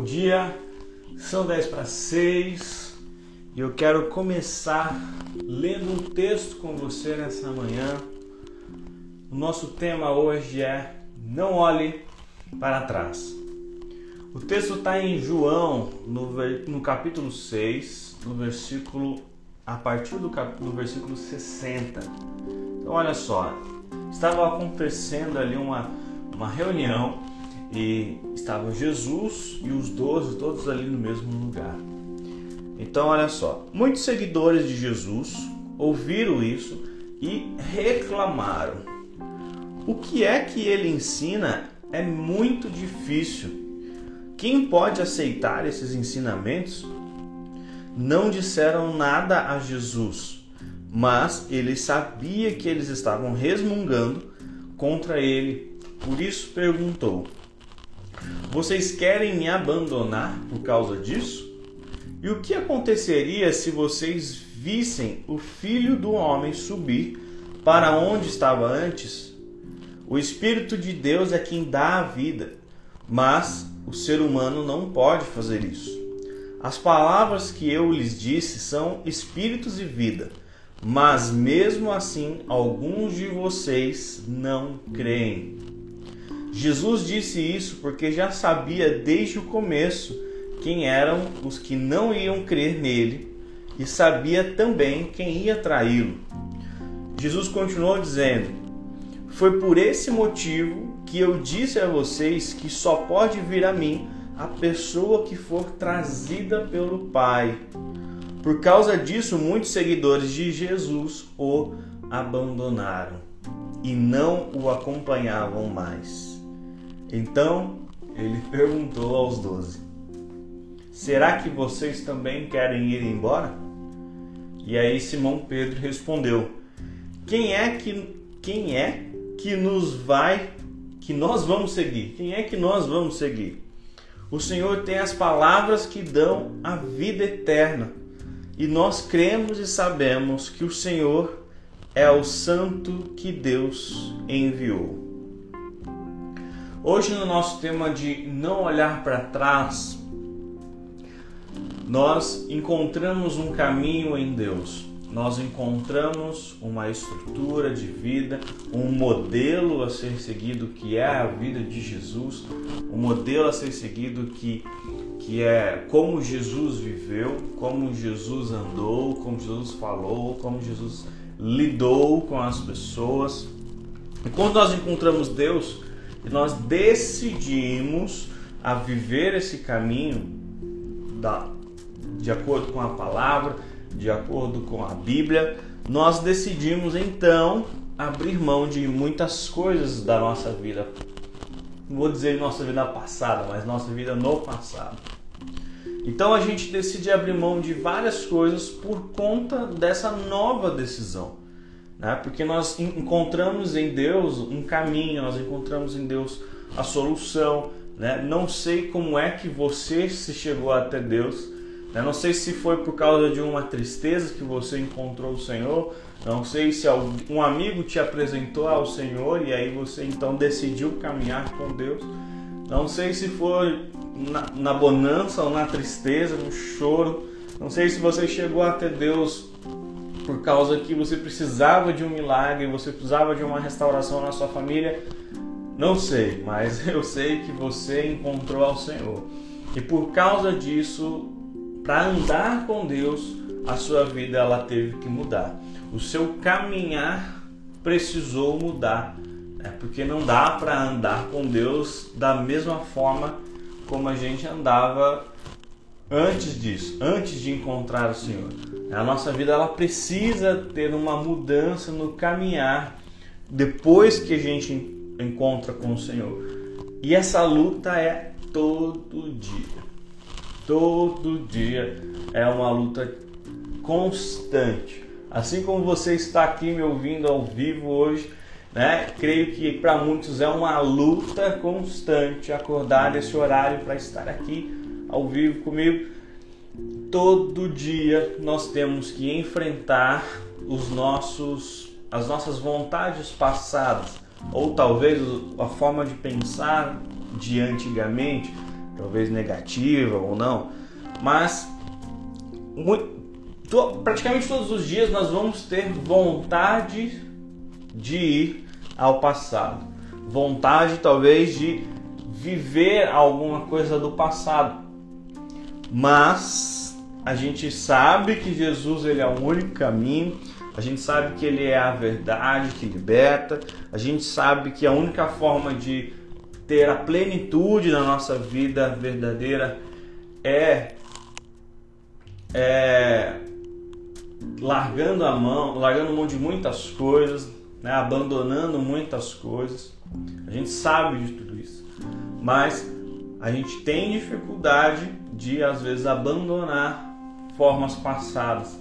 bom dia. São 10 para 6 e eu quero começar lendo um texto com você nessa manhã. O nosso tema hoje é Não olhe para trás. O texto está em João, no, no capítulo 6, no versículo a partir do, cap, do versículo 60. Então, olha só, estava acontecendo ali uma, uma reunião e estavam Jesus e os doze, todos ali no mesmo lugar. Então, olha só, muitos seguidores de Jesus ouviram isso e reclamaram. O que é que ele ensina é muito difícil. Quem pode aceitar esses ensinamentos? Não disseram nada a Jesus, mas ele sabia que eles estavam resmungando contra ele. Por isso perguntou: vocês querem me abandonar por causa disso? E o que aconteceria se vocês vissem o filho do homem subir para onde estava antes? O Espírito de Deus é quem dá a vida, mas o ser humano não pode fazer isso. As palavras que eu lhes disse são espíritos e vida, mas mesmo assim alguns de vocês não creem. Jesus disse isso porque já sabia desde o começo quem eram os que não iam crer nele e sabia também quem ia traí-lo. Jesus continuou dizendo: Foi por esse motivo que eu disse a vocês que só pode vir a mim a pessoa que for trazida pelo Pai. Por causa disso, muitos seguidores de Jesus o abandonaram e não o acompanhavam mais. Então ele perguntou aos doze: Será que vocês também querem ir embora? E aí Simão Pedro respondeu: Quem é que quem é que nos vai que nós vamos seguir? Quem é que nós vamos seguir? O Senhor tem as palavras que dão a vida eterna. E nós cremos e sabemos que o Senhor é o santo que Deus enviou. Hoje, no nosso tema de não olhar para trás, nós encontramos um caminho em Deus. Nós encontramos uma estrutura de vida, um modelo a ser seguido que é a vida de Jesus, um modelo a ser seguido que, que é como Jesus viveu, como Jesus andou, como Jesus falou, como Jesus lidou com as pessoas. E quando nós encontramos Deus, e nós decidimos a viver esse caminho da, de acordo com a palavra, de acordo com a Bíblia, nós decidimos então abrir mão de muitas coisas da nossa vida. Não vou dizer nossa vida passada, mas nossa vida no passado. Então a gente decide abrir mão de várias coisas por conta dessa nova decisão né? porque nós encontramos em Deus um caminho, nós encontramos em Deus a solução. Né? Não sei como é que você se chegou até Deus, né? não sei se foi por causa de uma tristeza que você encontrou o Senhor, não sei se um amigo te apresentou ao Senhor e aí você então decidiu caminhar com Deus. Não sei se foi na, na bonança ou na tristeza, no choro. Não sei se você chegou até Deus por causa que você precisava de um milagre, você precisava de uma restauração na sua família. Não sei, mas eu sei que você encontrou ao Senhor. E por causa disso, para andar com Deus, a sua vida ela teve que mudar. O seu caminhar precisou mudar, né? porque não dá para andar com Deus da mesma forma como a gente andava antes disso, antes de encontrar o Senhor. A nossa vida ela precisa ter uma mudança no caminhar depois que a gente encontra com o Senhor. E essa luta é todo dia. Todo dia é uma luta constante. Assim como você está aqui me ouvindo ao vivo hoje, né? Creio que para muitos é uma luta constante acordar nesse horário para estar aqui ao vivo comigo. Todo dia nós temos que enfrentar os nossos, as nossas vontades passadas, ou talvez a forma de pensar de antigamente, talvez negativa ou não, mas muito, praticamente todos os dias nós vamos ter vontade de ir ao passado, vontade talvez de viver alguma coisa do passado, mas a gente sabe que Jesus ele é o único caminho, a gente sabe que ele é a verdade que liberta, a gente sabe que a única forma de ter a plenitude na nossa vida verdadeira é, é largando a mão, largando mão de muitas coisas, né, abandonando muitas coisas. A gente sabe de tudo isso, mas a gente tem dificuldade de às vezes abandonar formas passadas.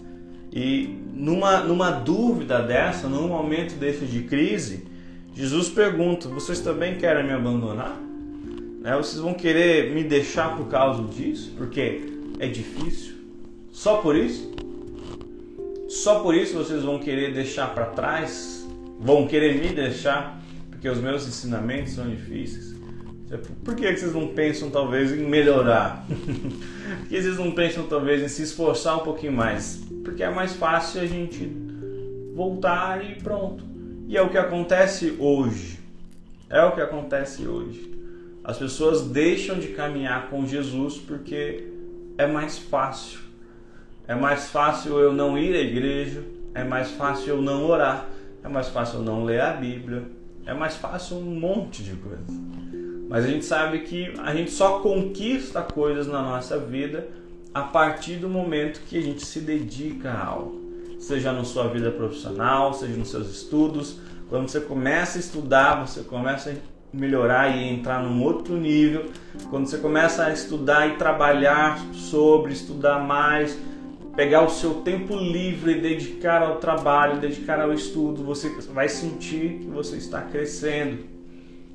E numa, numa dúvida dessa, num momento desse de crise, Jesus pergunta: Vocês também querem me abandonar? Né? Vocês vão querer me deixar por causa disso? Porque é difícil? Só por isso? Só por isso vocês vão querer deixar para trás? Vão querer me deixar? Porque os meus ensinamentos são difíceis? Por que vocês não pensam talvez em melhorar? Por que vocês não pensam talvez em se esforçar um pouquinho mais? Porque é mais fácil a gente voltar e pronto. E é o que acontece hoje. É o que acontece hoje. As pessoas deixam de caminhar com Jesus porque é mais fácil. É mais fácil eu não ir à igreja, é mais fácil eu não orar, é mais fácil eu não ler a Bíblia, é mais fácil um monte de coisas. Mas a gente sabe que a gente só conquista coisas na nossa vida a partir do momento que a gente se dedica a algo seja na sua vida profissional, seja nos seus estudos. Quando você começa a estudar, você começa a melhorar e entrar num outro nível. Quando você começa a estudar e trabalhar sobre, estudar mais, pegar o seu tempo livre e dedicar ao trabalho, dedicar ao estudo, você vai sentir que você está crescendo.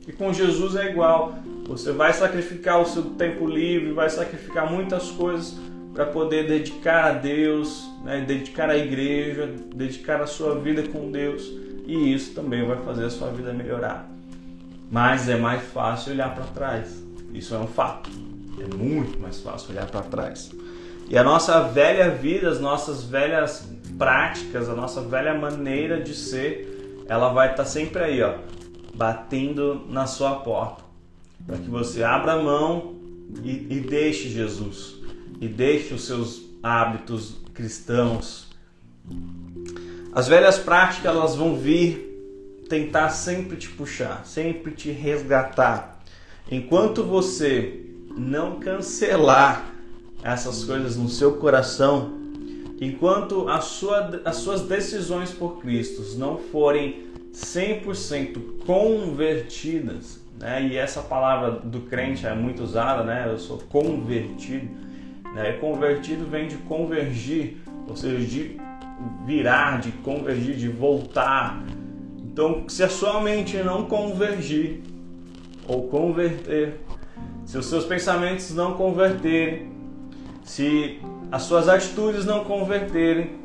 E com Jesus é igual. Você vai sacrificar o seu tempo livre, vai sacrificar muitas coisas para poder dedicar a Deus, né, dedicar à igreja, dedicar a sua vida com Deus, e isso também vai fazer a sua vida melhorar. Mas é mais fácil olhar para trás. Isso é um fato. É muito mais fácil olhar para trás. E a nossa velha vida, as nossas velhas práticas, a nossa velha maneira de ser, ela vai estar tá sempre aí, ó, batendo na sua porta, para que você abra a mão e, e deixe Jesus e deixe os seus hábitos cristãos. As velhas práticas elas vão vir tentar sempre te puxar, sempre te resgatar. Enquanto você não cancelar essas coisas no seu coração, enquanto sua, as suas decisões por Cristo não forem 100% convertidas, né? e essa palavra do crente é muito usada, né? eu sou convertido né? Convertido vem de convergir, ou seja, de virar, de convergir, de voltar. Então, se a sua mente não convergir ou converter, se os seus pensamentos não converterem, se as suas atitudes não converterem,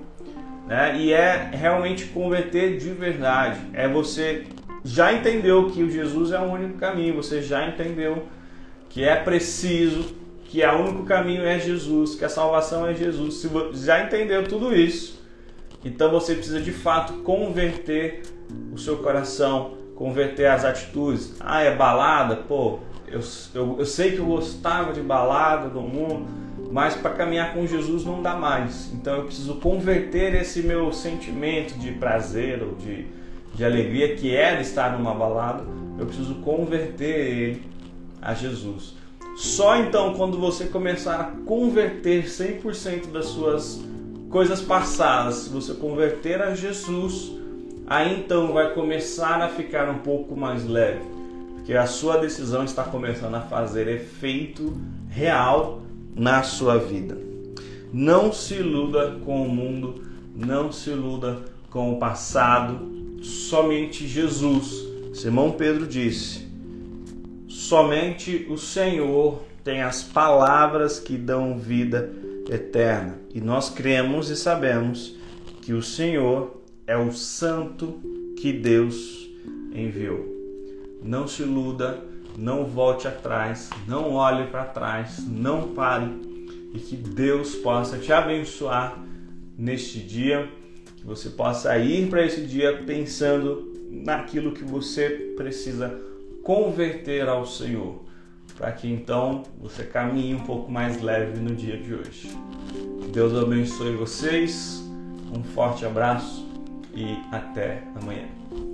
né? E é realmente converter de verdade. É você já entendeu que o Jesus é o único caminho, você já entendeu que é preciso que o único caminho é Jesus, que a salvação é Jesus. Se você já entendeu tudo isso, então você precisa de fato converter o seu coração, converter as atitudes. Ah, é balada? Pô, eu, eu, eu sei que eu gostava de balada do mundo, mas para caminhar com Jesus não dá mais. Então eu preciso converter esse meu sentimento de prazer ou de, de alegria que era estar numa balada, eu preciso converter ele a Jesus. Só então quando você começar a converter 100% das suas coisas passadas, se você converter a Jesus, aí então vai começar a ficar um pouco mais leve, porque a sua decisão está começando a fazer efeito real na sua vida. Não se iluda com o mundo, não se iluda com o passado, somente Jesus. Simão Pedro disse: Somente o Senhor tem as palavras que dão vida eterna. E nós cremos e sabemos que o Senhor é o Santo que Deus enviou. Não se iluda, não volte atrás, não olhe para trás, não pare e que Deus possa te abençoar neste dia, que você possa ir para esse dia pensando naquilo que você precisa converter ao Senhor, para que então você caminhe um pouco mais leve no dia de hoje. Deus abençoe vocês, um forte abraço e até amanhã.